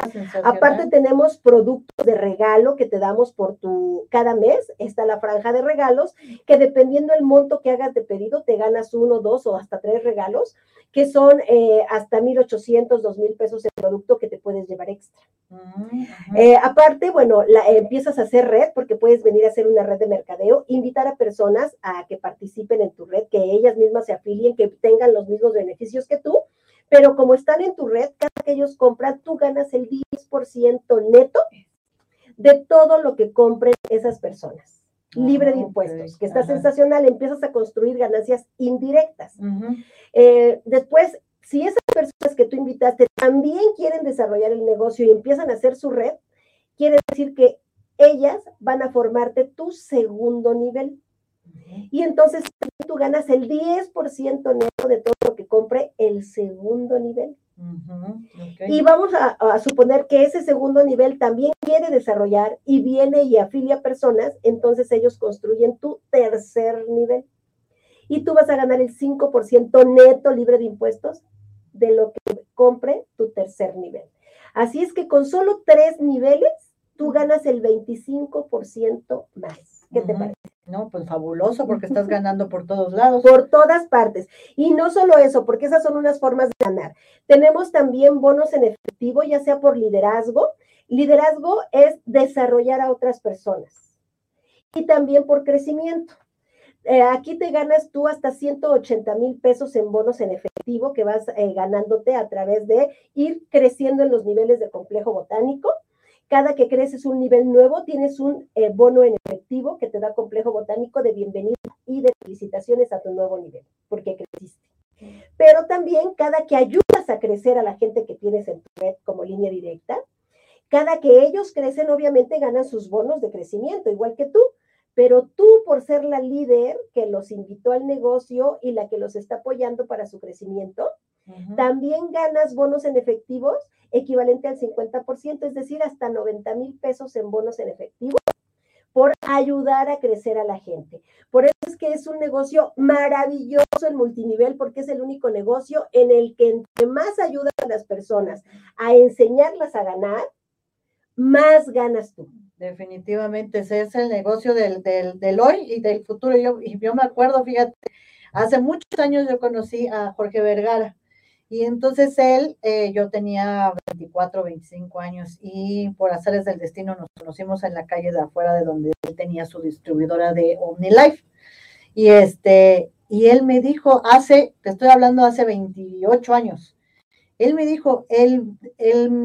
Aparte tenemos productos de regalo que te damos por tu cada mes. Está la franja de regalos que dependiendo del monto que hagas de pedido te ganas uno, dos o hasta tres regalos que son eh, hasta 1.800, 2.000 pesos el producto que te puedes llevar extra. Eh, aparte, bueno, la, empiezas a hacer red porque puedes venir a hacer una red de mercadeo, invitar a personas a que participen en tu red, que ellas mismas se afilien, que tengan los mismos beneficios que tú pero como están en tu red, cada que ellos compran, tú ganas el 10% neto de todo lo que compren esas personas, libre de ah, impuestos, que está sensacional, empiezas a construir ganancias indirectas. Eh, después, si esas personas que tú invitaste también quieren desarrollar el negocio y empiezan a hacer su red, quiere decir que ellas van a formarte tu segundo nivel. Y entonces tú ganas el 10% neto de todo lo que compre el segundo nivel. Y vamos a, a, suponer que ese segundo nivel también quiere desarrollar y viene y afilia personas, entonces ellos construyen tu tercer nivel. Y tú vas a ganar el 5% neto libre de impuestos de lo que compre tu tercer nivel. Así es que con solo tres niveles, tú ganas el 25% más. ¿Qué te parece? No, pues fabuloso, porque estás ganando por todos lados. Por todas partes. Y no solo eso, porque esas son unas formas de ganar. Tenemos también bonos en efectivo, ya sea por liderazgo. Liderazgo es desarrollar a otras personas. Y también por crecimiento. Eh, aquí te ganas tú hasta 180 mil pesos en bonos en efectivo que vas eh, ganándote a través de ir creciendo en los niveles de complejo botánico. Cada que creces un nivel nuevo, tienes un eh, bono en efectivo que te da complejo botánico de bienvenida y de felicitaciones a tu nuevo nivel, porque creciste. Pero también cada que ayudas a crecer a la gente que tienes en tu red como línea directa, cada que ellos crecen, obviamente ganan sus bonos de crecimiento, igual que tú pero tú por ser la líder que los invitó al negocio y la que los está apoyando para su crecimiento, también ganas bonos en efectivos equivalente al 50%, es decir, hasta 90 mil pesos en bonos en efectivo por ayudar a crecer a la gente. Por eso es que es un negocio maravilloso el multinivel, porque es el único negocio en el que entre más ayudas a las personas a enseñarlas a ganar, más ganas tú. Definitivamente, ese es el negocio del, del, hoy y del futuro. Yo, y yo me acuerdo, fíjate, hace muchos años yo conocí a Jorge Vergara y entonces él, eh, yo tenía 24, 25 años y por hacerles del destino nos conocimos en la calle de afuera de donde él tenía su distribuidora de OmniLife. Y este, y él me dijo hace, te estoy hablando hace 28 años, él me dijo, el, el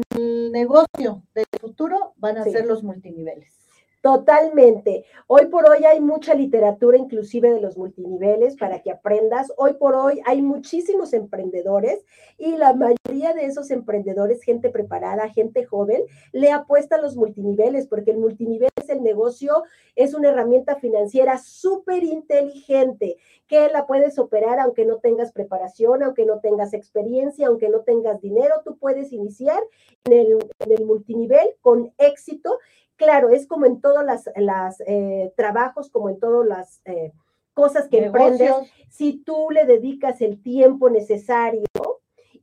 negocio del futuro van a ser los multiniveles. Totalmente. Hoy por hoy hay mucha literatura inclusive de los multiniveles para que aprendas. Hoy por hoy hay muchísimos emprendedores y la mayoría de esos emprendedores, gente preparada, gente joven, le apuesta a los multiniveles porque el multinivel es el negocio, es una herramienta financiera súper inteligente que la puedes operar aunque no tengas preparación, aunque no tengas experiencia, aunque no tengas dinero, tú puedes iniciar en el, en el multinivel con éxito claro, es como en todos los las, eh, trabajos, como en todas las eh, cosas que emprendes, si tú le dedicas el tiempo necesario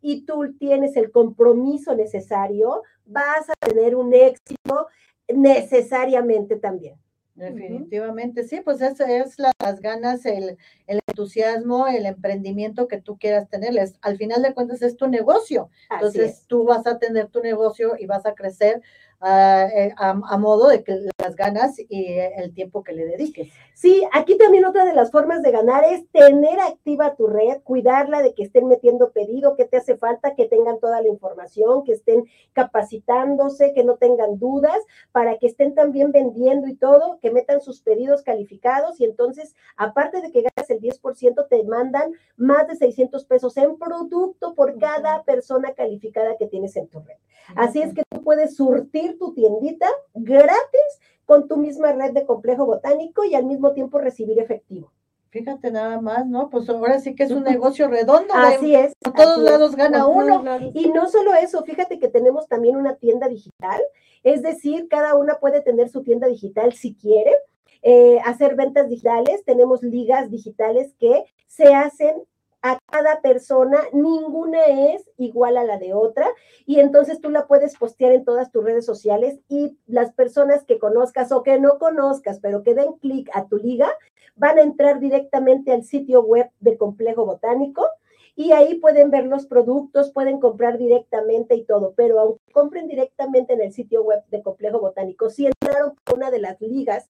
y tú tienes el compromiso necesario, vas a tener un éxito necesariamente también. Definitivamente, sí, pues es, es las ganas, el, el, entusiasmo, el emprendimiento que tú quieras tenerles. Al final de cuentas es tu negocio. Entonces tú vas a tener tu negocio y vas a crecer eh, a, modo de que las ganas y el tiempo que le dediques. Sí, aquí también otra de las formas de ganar es tener activa tu red, cuidarla de que estén metiendo pedido, que te hace falta, que tengan toda la información, que estén capacitándose, que no tengan dudas, para que estén también vendiendo y todo, que metan sus pedidos calificados y entonces, aparte de que ganas el 10%, te mandan más de 600 pesos en producto por cada persona calificada que tienes en tu red. Así es que tú puedes surtir tu tiendita gratis con tu misma red de complejo botánico y al mismo tiempo recibir efectivo. Fíjate nada más, ¿no? Pues ahora sí que es un negocio redondo. Así es. A todos lados gana uno. Y no solo eso, fíjate que tenemos también una tienda digital, es decir, cada una puede tener su tienda digital si quiere. Eh, hacer ventas digitales, tenemos ligas digitales que se hacen a cada persona, ninguna es igual a la de otra y entonces tú la puedes postear en todas tus redes sociales y las personas que conozcas o que no conozcas, pero que den clic a tu liga, van a entrar directamente al sitio web de Complejo Botánico y ahí pueden ver los productos, pueden comprar directamente y todo, pero aunque compren directamente en el sitio web de Complejo Botánico, si entraron por una de las ligas,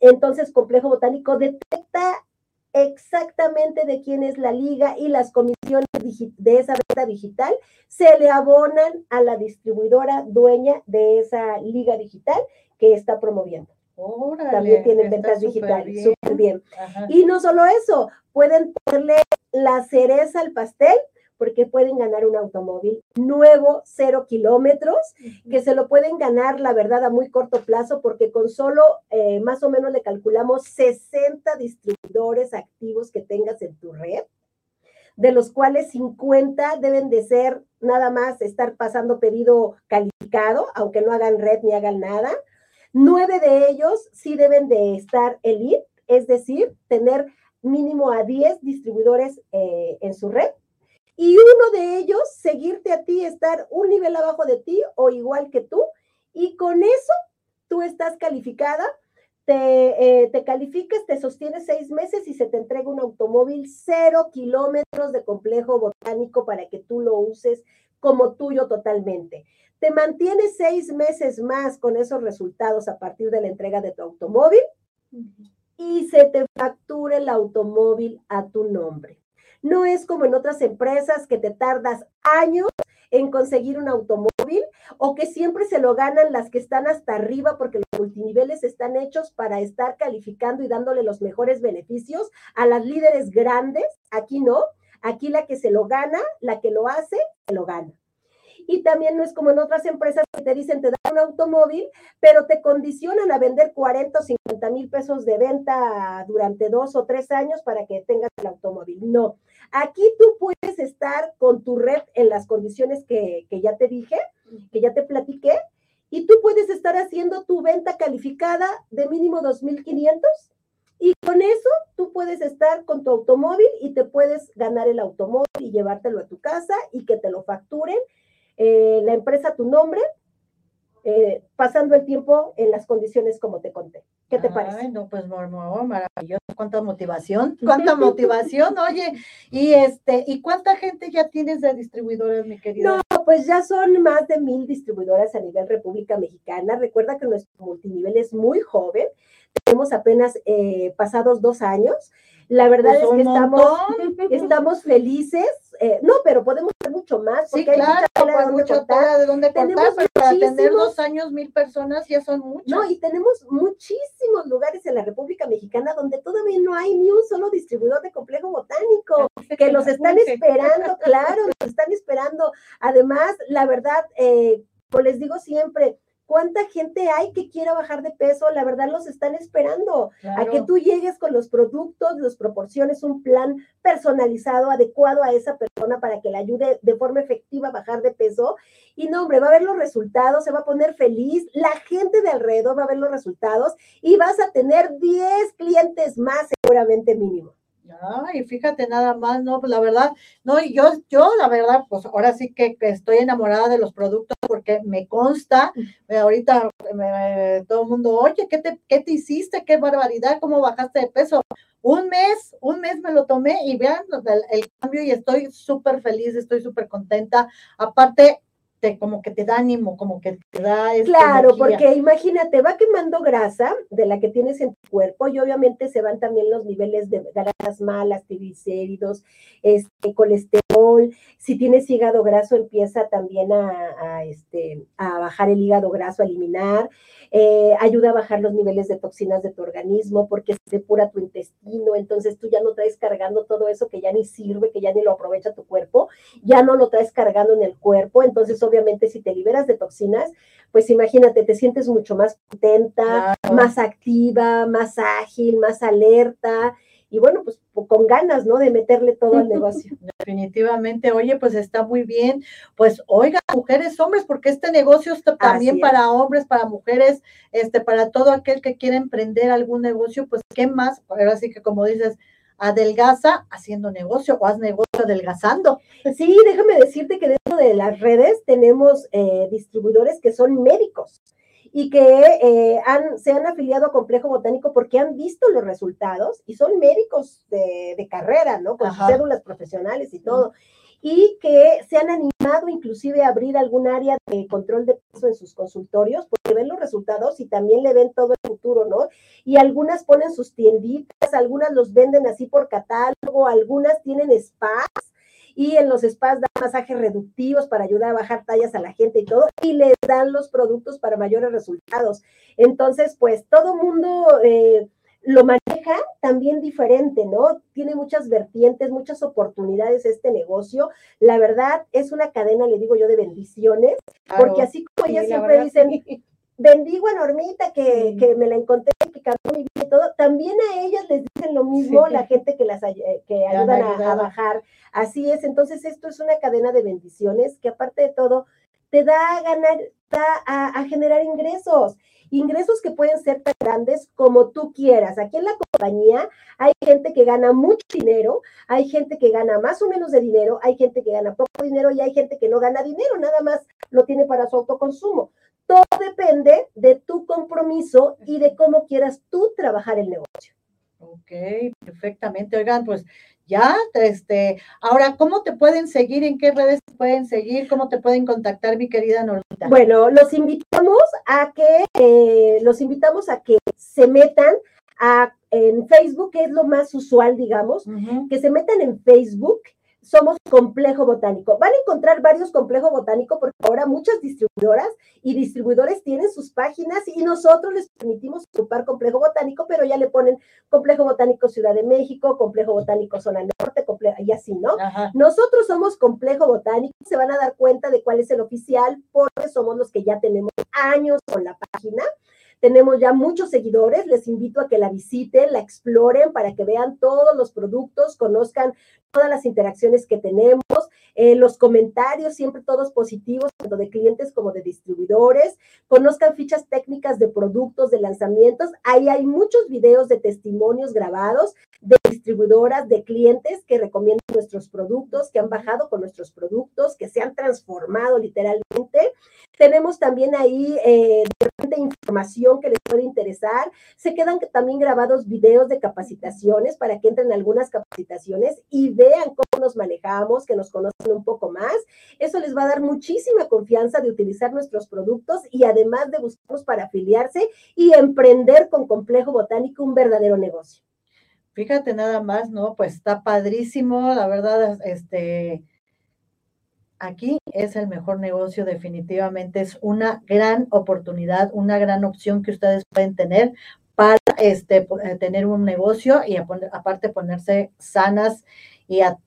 entonces Complejo Botánico detecta exactamente de quién es la liga y las comisiones de esa venta digital se le abonan a la distribuidora dueña de esa liga digital que está promoviendo. También tienen ventas digitales, súper bien. Y no solo eso, pueden ponerle la cereza al pastel porque pueden ganar un automóvil nuevo, cero kilómetros, que se lo pueden ganar, la verdad, a muy corto plazo, porque con solo eh, más o menos le calculamos 60 distribuidores activos que tengas en tu red. de los cuales 50 deben de ser nada más estar pasando pedido calificado, aunque no hagan red ni hagan nada. Nueve de ellos sí deben de estar elite, es decir, tener mínimo a 10 distribuidores eh, en su red. Y uno de ellos, seguirte a ti, estar un nivel abajo de ti o igual que tú. Y con eso tú estás calificada te, eh, te, calificas, te sostienes seis meses y se te entrega un automóvil cero kilómetros de complejo botánico para que tú lo uses como tuyo totalmente. Te mantienes seis meses más con esos resultados a partir de la entrega de tu automóvil y se te factura el automóvil a tu nombre. No es como en otras empresas que te tardas años en conseguir un automóvil o que siempre se lo ganan las que están hasta arriba porque los multiniveles están hechos para estar calificando y dándole los mejores beneficios a las líderes grandes. Aquí no, aquí la que se lo gana, la que lo hace, se lo gana. Y también no es como en otras empresas que te dicen te dan un automóvil, pero te condicionan a vender 40 o 50 mil pesos de venta durante dos o tres años para que tengas el automóvil. No, aquí tú puedes estar con tu red en las condiciones que, que ya te dije, que ya te platiqué, y tú puedes estar haciendo tu venta calificada de mínimo 2.500 y con eso tú puedes estar con tu automóvil y te puedes ganar el automóvil y llevártelo a tu casa y que te lo facturen eh, la empresa tu nombre, eh, pasando el tiempo en las condiciones como te conté. ¿Qué te parece? No, pues maravilloso, cuánta motivación, cuánta motivación, oye, y este, ¿y cuánta gente ya tienes de distribuidores, mi querida? No, pues ya son más de mil distribuidoras a nivel República Mexicana. Recuerda que nuestro multinivel es muy joven, tenemos apenas eh, pasados dos años. La verdad pues es que estamos, estamos felices. Eh, no, pero podemos hacer mucho más. Porque sí, claro, hay mucha tela de dónde contar, pero para tener dos años, mil personas ya son muchos. No, y tenemos muchísimos lugares en la República Mexicana donde todavía no hay ni un solo distribuidor de complejo botánico, que los están esperando, claro, los están esperando. Además, la verdad, eh, pues les digo siempre, ¿Cuánta gente hay que quiera bajar de peso? La verdad los están esperando a que tú llegues con los productos, los proporciones un plan personalizado, adecuado a esa persona para que le ayude de forma efectiva a bajar de peso. Y no, hombre, va a ver los resultados, se va a poner feliz, la gente de alrededor va a ver los resultados y vas a tener 10 clientes más seguramente mínimo. Ay, fíjate nada más, no, pues la verdad, no, y yo, yo la verdad, pues ahora sí que, estoy enamorada de los productos porque me consta, eh, ahorita todo el mundo, oye, ¿qué te, ¿qué te hiciste? ¿Qué barbaridad? ¿Cómo bajaste de peso? Un mes, un mes me lo tomé y vean el, el cambio y estoy súper feliz, estoy súper contenta. Aparte, como que te da ánimo, como que te da... Claro, porque imagínate, va quemando grasa de la que tienes en tu cuerpo y obviamente se van también los niveles de grasas malas, triglicéridos, este, colesterol. Si tienes hígado graso, empieza también a, este, a bajar el hígado graso, a eliminar. Eh, ayuda a bajar los niveles de toxinas de tu organismo porque se depura tu intestino, entonces tú ya no traes cargando todo eso que ya ni sirve, que ya ni lo aprovecha tu cuerpo, ya no lo traes cargando en el cuerpo, entonces obviamente si te liberas de toxinas, pues imagínate, te sientes mucho más contenta, más activa, más ágil, más alerta, y bueno, pues con ganas, ¿no? De meterle todo al negocio. Definitivamente, oye, pues está muy bien. Pues oiga, mujeres, hombres, porque este negocio está también para hombres, para mujeres, este, para todo aquel que quiera emprender algún negocio, pues qué más, ahora sí que como dices, adelgaza haciendo negocio o haz negocio adelgazando. Sí, déjame decirte que dentro de las redes tenemos eh, distribuidores que son médicos y que eh, han, se han afiliado a Complejo Botánico porque han visto los resultados y son médicos de, de carrera, ¿no? Con sus cédulas profesionales y todo. Y que se han animado inclusive a abrir algún área de control de peso en sus consultorios porque ven los resultados y también le ven todo el futuro, ¿no? Y algunas ponen sus tienditas, algunas los venden así por catálogo, algunas tienen spas y en los spas dan masajes reductivos para ayudar a bajar tallas a la gente y todo, y les dan los productos para mayores resultados. Entonces, pues todo mundo eh, lo maneja también diferente, ¿no? Tiene muchas vertientes, muchas oportunidades este negocio. La verdad es una cadena, le digo yo, de bendiciones, porque así como ellas siempre dicen, bendigo a Normita que, que me la encontré, que cambió mi vida y todo, también a ellas les dicen lo mismo la gente que las eh, que ayudan a, bajar. Así es, entonces esto es una cadena de bendiciones que aparte de todo te da a ganar, da a, generar ingresos ingresos que pueden ser tan grandes como tú quieras. Aquí en la compañía hay gente que gana mucho dinero, hay gente que gana más o menos de dinero, hay gente que gana poco dinero y hay gente que no gana dinero, nada más lo tiene para su autoconsumo. Todo depende de tu compromiso y de cómo quieras tú trabajar el negocio. Ok, perfectamente. Oigan, pues ya, este, ahora, ¿cómo te pueden seguir? ¿En qué redes te pueden seguir? ¿Cómo te pueden contactar, mi querida Normita? Bueno, los invitamos a que, eh, los invitamos a que se metan a, en Facebook, que es lo más usual, digamos, que se metan en Facebook somos complejo botánico. Van a encontrar varios complejos botánicos porque ahora muchas distribuidoras y distribuidores tienen sus páginas y nosotros les permitimos ocupar complejo botánico, pero ya le ponen complejo botánico Ciudad de México, complejo botánico Zona Norte, complejo, y así, ¿no? Nosotros somos complejo botánico, se van a dar cuenta de cuál es el oficial porque somos los que ya tenemos años con la página. Tenemos ya muchos seguidores, les invito a que la visiten, la exploren para que vean todos los productos, conozcan todas las interacciones que tenemos, eh, los comentarios siempre todos positivos, tanto de clientes como de distribuidores, conozcan fichas técnicas de productos, de lanzamientos. Ahí hay muchos videos de testimonios grabados de distribuidoras, de clientes que recomiendan nuestros productos, que han bajado con nuestros productos, que se han transformado literalmente. Tenemos también ahí eh, información que les puede interesar. Se quedan también grabados videos de capacitaciones para que entren algunas capacitaciones y vean cómo nos manejamos, que nos conocen un poco más. Eso les va a dar muchísima confianza de utilizar nuestros productos y además de buscarnos para afiliarse y emprender con Complejo Botánico un verdadero negocio. Fíjate nada más, ¿no? Pues está padrísimo, la verdad, este, aquí es el mejor negocio, definitivamente es una gran oportunidad, una gran opción que ustedes pueden tener para este, eh, tener un negocio y aparte ponerse sanas y a,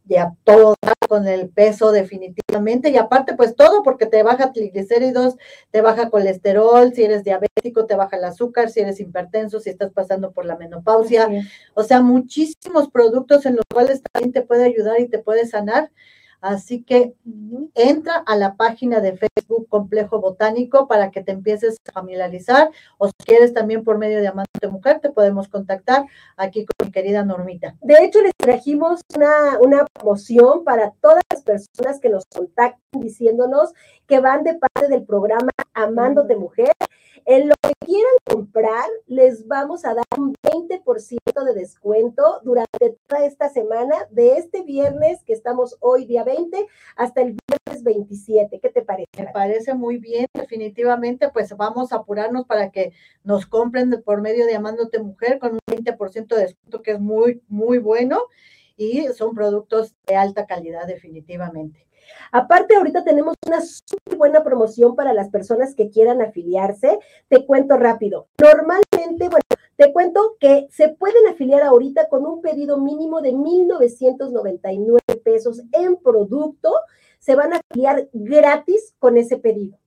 todo con el peso definitivamente. Y aparte pues todo porque te baja triglicéridos, te baja colesterol, si eres diabético te baja el azúcar, si eres hipertenso, si estás pasando por la menopausia, o sea, muchísimos productos en los cuales también te puede ayudar y te puede sanar Así que entra a la página de Facebook Complejo Botánico para que te empieces a familiarizar o si quieres también por medio de Amante Mujer te podemos contactar aquí con mi querida Normita. De hecho, les trajimos una, una promoción para todas las personas que nos contacten diciéndonos que van de parte del programa Amándote Mujer en lo que quieran comprar, les vamos a dar un 20% de descuento durante toda esta semana, de este viernes que estamos hoy, día 20, hasta el viernes 27. ¿Qué te parece? Me parece muy bien, definitivamente, pues vamos a apurarnos para que nos compren por medio de Amándote Mujer con un 20% de descuento que es muy, muy bueno y son productos de alta calidad definitivamente. Aparte, ahorita tenemos una súper buena promoción para las personas que quieran afiliarse. Te cuento rápido. Normalmente, bueno, te cuento que se pueden afiliar ahorita con un pedido mínimo de 1,999 pesos en producto. Se van a afiliar gratis con ese pedido.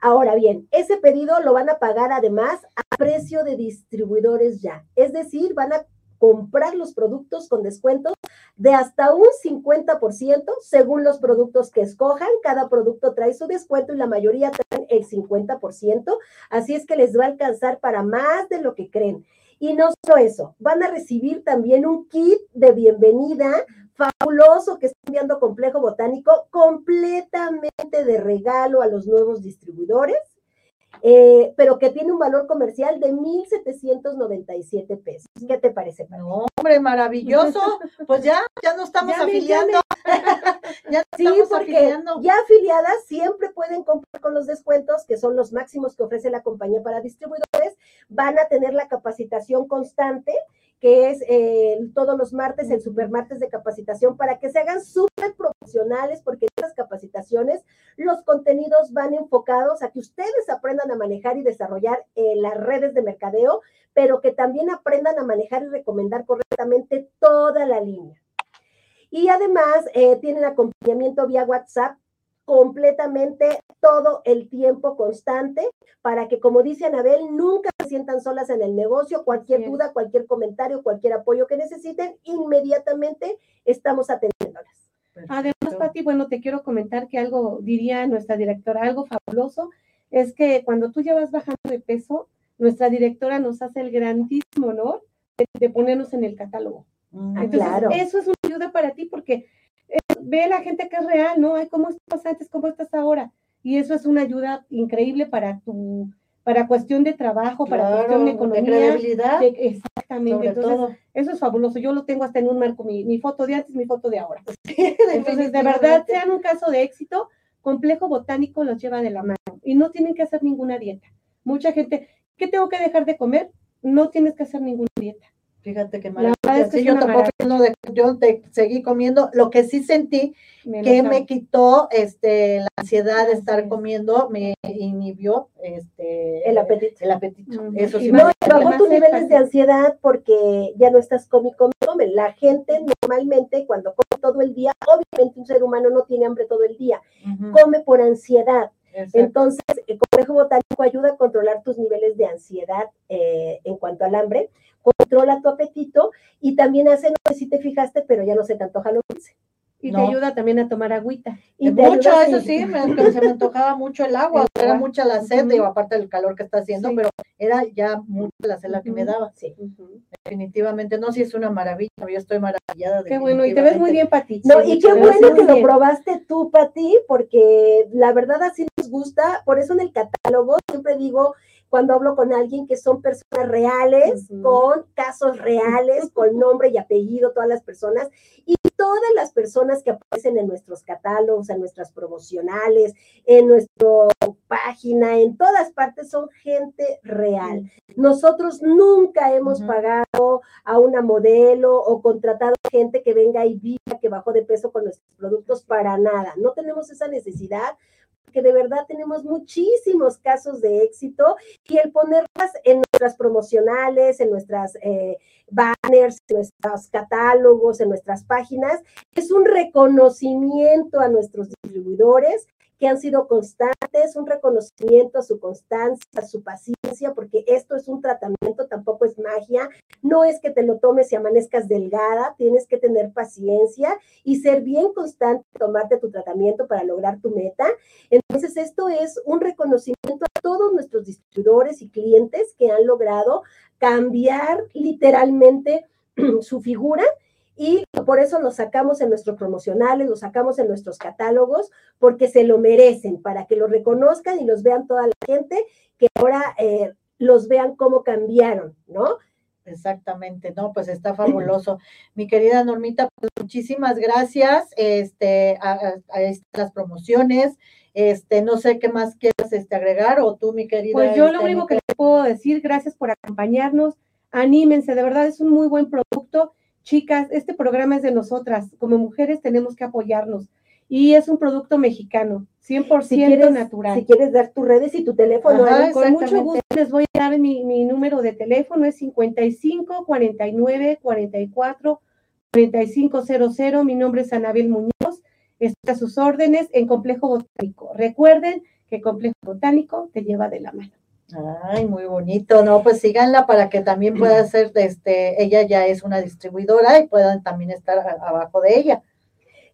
Ahora bien, ese pedido lo van a pagar además a precio de distribuidores ya. Es decir, van a comprar los productos con descuentos de hasta un 50% según los productos que escojan. Cada producto trae su descuento y la mayoría traen el 50%. Así es que les va a alcanzar para más de lo que creen. Y no solo eso, van a recibir también un kit de bienvenida fabuloso que está enviando Complejo Botánico completamente de regalo a los nuevos distribuidores eh, pero que tiene un valor comercial de 1.797 pesos. ¿Qué te parece? No, hombre, maravilloso. Pues ya, ya no estamos afiliando. ya sí, porque ya afiliadas siempre pueden comprar con los descuentos, que son los máximos que ofrece la compañía para distribuidores. Van a tener la capacitación constante que es eh, todos los martes, el supermartes de capacitación, para que se hagan súper profesionales, porque estas capacitaciones, los contenidos van enfocados a que ustedes aprendan a manejar y desarrollar eh, las redes de mercadeo, pero que también aprendan a manejar y recomendar correctamente toda la línea. Y además eh, tienen acompañamiento vía WhatsApp completamente todo el tiempo constante para que, como dice Anabel, nunca se sientan solas en el negocio. Cualquier Bien. duda, cualquier comentario, cualquier apoyo que necesiten, inmediatamente estamos atendiéndolas. Además. Pati, bueno, te quiero comentar que algo diría nuestra directora, algo fabuloso, es que cuando tú ya vas bajando de peso, nuestra directora nos hace el grandísimo honor de, de ponernos en el catálogo. Mm, Ah, Entonces, claro. eso es una ayuda para ti porque eh, ve la gente que es real, ¿no? Ay, ¿cómo estás antes? ¿Cómo estás ahora? Y eso es una ayuda increíble para tu, para cuestión de trabajo, para cuestión de de economía. credibilidad, de- exactamente. sobre Entonces, todo. eso es fabuloso. Yo lo tengo hasta en un marco, mi, mi foto de antes, mi foto de ahora. Entonces, de verdad, sean un caso de éxito, Complejo Botánico los lleva de la mano y no tienen que hacer ninguna dieta. Mucha gente, ¿qué tengo que dejar de comer? No tienes que hacer ninguna dieta. Fíjate maravilla. es que Sí, es yo tampoco de- yo te seguí comiendo. Lo que sí sentí que me quitó este la ansiedad de estar es. comiendo, me inhibió este El apetito. el apetito. Ujú. Eso sí No, y bajó tus es niveles de ansiedad porque ya no estás come, come. La gente normalmente cuando come todo el día, obviamente un ser humano no tiene hambre todo el día, come por ansiedad. exacto. Entonces, el complejo botánico ayuda a controlar tus niveles de ansiedad eh, en cuanto al hambre, controla tu apetito y también hace, no sé si te fijaste, pero ya no se te antoja lo dulce. Y No. te ayuda también a tomar agüita. Y mucho, ayuda eso sí, me, se me antojaba mucho el agua, El era agua. mucha la sed, digo, aparte del calor que está haciendo, Sí. pero era ya mucha la sed la que me daba. Sí. Definitivamente, no, sí es una maravilla, yo estoy maravillada. Qué bueno, y te ves muy bien, Pati. No, Sí, y qué bueno que lo probaste tú, Pati, porque la verdad así nos gusta. Por eso en el catálogo siempre digo, cuando hablo con alguien, que son personas reales, Ujú. con casos reales, con nombre y apellido, todas las personas. Y todas las personas que aparecen en nuestros catálogos, en nuestras promocionales, en nuestra página, en todas partes, son gente real. Nosotros nunca hemos Ujú. pagado a una modelo o contratado gente que venga y diga que bajó de peso con nuestros productos para nada. No tenemos esa necesidad porque de verdad tenemos muchísimos casos de éxito y el ponerlas en nuestras promocionales, en nuestras eh, banners, en nuestros catálogos, en nuestras páginas, es un reconocimiento a nuestros distribuidores que han sido constantes, un reconocimiento a su constancia, a su paciencia, porque esto es un tratamiento, tampoco es magia, no es que te lo tomes y amanezcas delgada, tienes que tener paciencia y ser bien constante, tomarte tu tratamiento para lograr tu meta. Entonces, esto es un reconocimiento a todos nuestros distribuidores y clientes que han logrado cambiar literalmente su figura y por eso los sacamos en nuestros promocionales, los sacamos en nuestros catálogos, porque se lo merecen, para que los reconozcan y los vean toda la gente, que ahora eh, los vean cómo cambiaron, ¿no? Exactamente, no, pues está fabuloso. Mi querida Normita, pues muchísimas gracias este, a, a- a estas promociones. Este, no sé qué más quieras este, agregar o tú, mi querida. Pues yo lo este, único que les puedo decir, gracias por acompañarnos, anímense, de verdad es un muy buen producto. Chicas, este programa es de nosotras, como mujeres tenemos que apoyarnos y es un producto mexicano, 100% Si quieres, natural. si quieres dar tus redes y tu teléfono, Ajá, Ani, Con mucho gusto les voy a dar mi, mi número de teléfono, es 55 49 44 4500. Mi nombre es Anabel Muñoz. Estoy a sus órdenes en Complejo Botánico. Recuerden que Complejo Botánico te lleva de la mano. Ay, muy bonito, no, pues síganla para que también pueda ser, este, ella ya es una distribuidora y puedan también estar a- abajo de ella.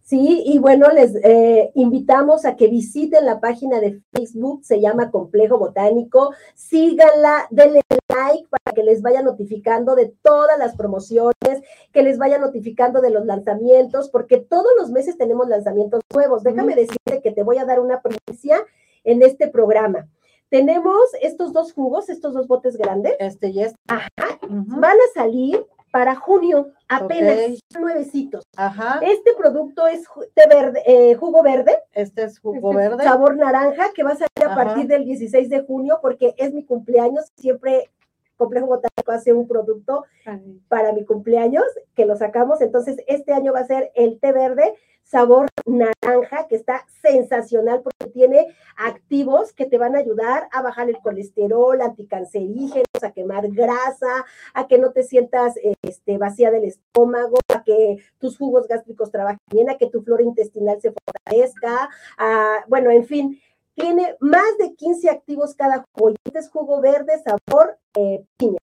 Sí, y bueno, les eh, invitamos a que visiten la página de Facebook, se llama Complejo Botánico, síganla, denle like para que les vaya notificando de todas las promociones, que les vaya notificando de los lanzamientos, porque todos los meses tenemos lanzamientos nuevos. Déjame decirte que te voy a dar una primicia en este programa. Tenemos estos dos jugos, estos dos botes grandes, Este, y este. Ajá. Van a salir para junio, apenas, nuevecitos. Ajá, Este producto es té verde, eh, jugo verde, este es jugo Este es verde. sabor naranja, que va a salir a partir del 16 de junio porque es mi cumpleaños. Siempre Complejo Botánico hace un producto para mi cumpleaños que lo sacamos. Entonces, este año va a ser el té verde, sabor naranja, que está sensacional porque tiene activos que te van a ayudar a bajar el colesterol, anticancerígenos, a quemar grasa, a que no te sientas este, vacía del estómago, a que tus jugos gástricos trabajen bien, a que tu flora intestinal se fortalezca, a, bueno, en fin, tiene más de 15 activos cada jugo. Este es jugo verde, sabor eh, piña.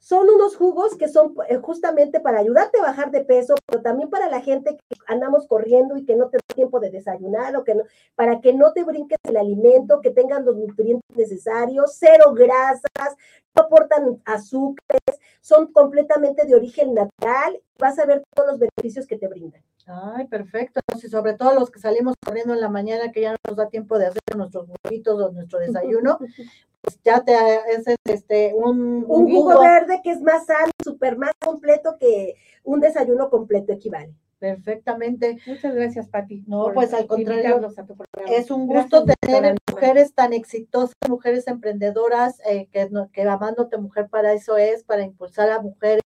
Son unos jugos que son eh, justamente para ayudarte a bajar de peso, pero también para la gente que andamos corriendo y que no te da tiempo de desayunar o que no, para que no te brinques el alimento, que tengan los nutrientes necesarios, cero grasas, no aportan azúcares, son completamente de origen natural, vas a ver todos los beneficios que te brindan. Ay, perfecto. Y sobre todo los que salimos corriendo en la mañana, que ya no nos da tiempo de hacer nuestros burritos o nuestro desayuno, pues ya te es este un, un, jugo, verde que es más sano, súper más completo que un desayuno completo equivale. Perfectamente. Muchas gracias, Pati. No, pues al contrario, es un gusto tener mujeres tan exitosas, mujeres emprendedoras, eh, que, que amándote mujer para eso es, para impulsar a mujeres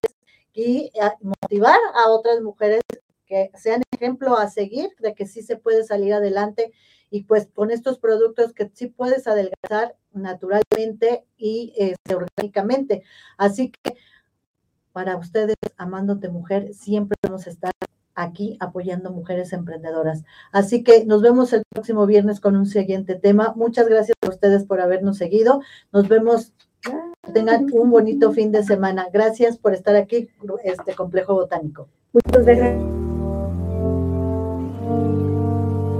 y motivar a otras mujeres que sean ejemplo a seguir de que sí se puede salir adelante y pues con estos productos que sí puedes adelgazar naturalmente y este, orgánicamente. Así que para ustedes, amándote mujer, siempre vamos a estar aquí apoyando mujeres emprendedoras. Así que nos vemos el próximo viernes con un siguiente tema. Muchas gracias a ustedes por habernos seguido. Nos vemos. Tengan un bonito fin de semana. Gracias por estar aquí, este complejo botánico. Muchas gracias.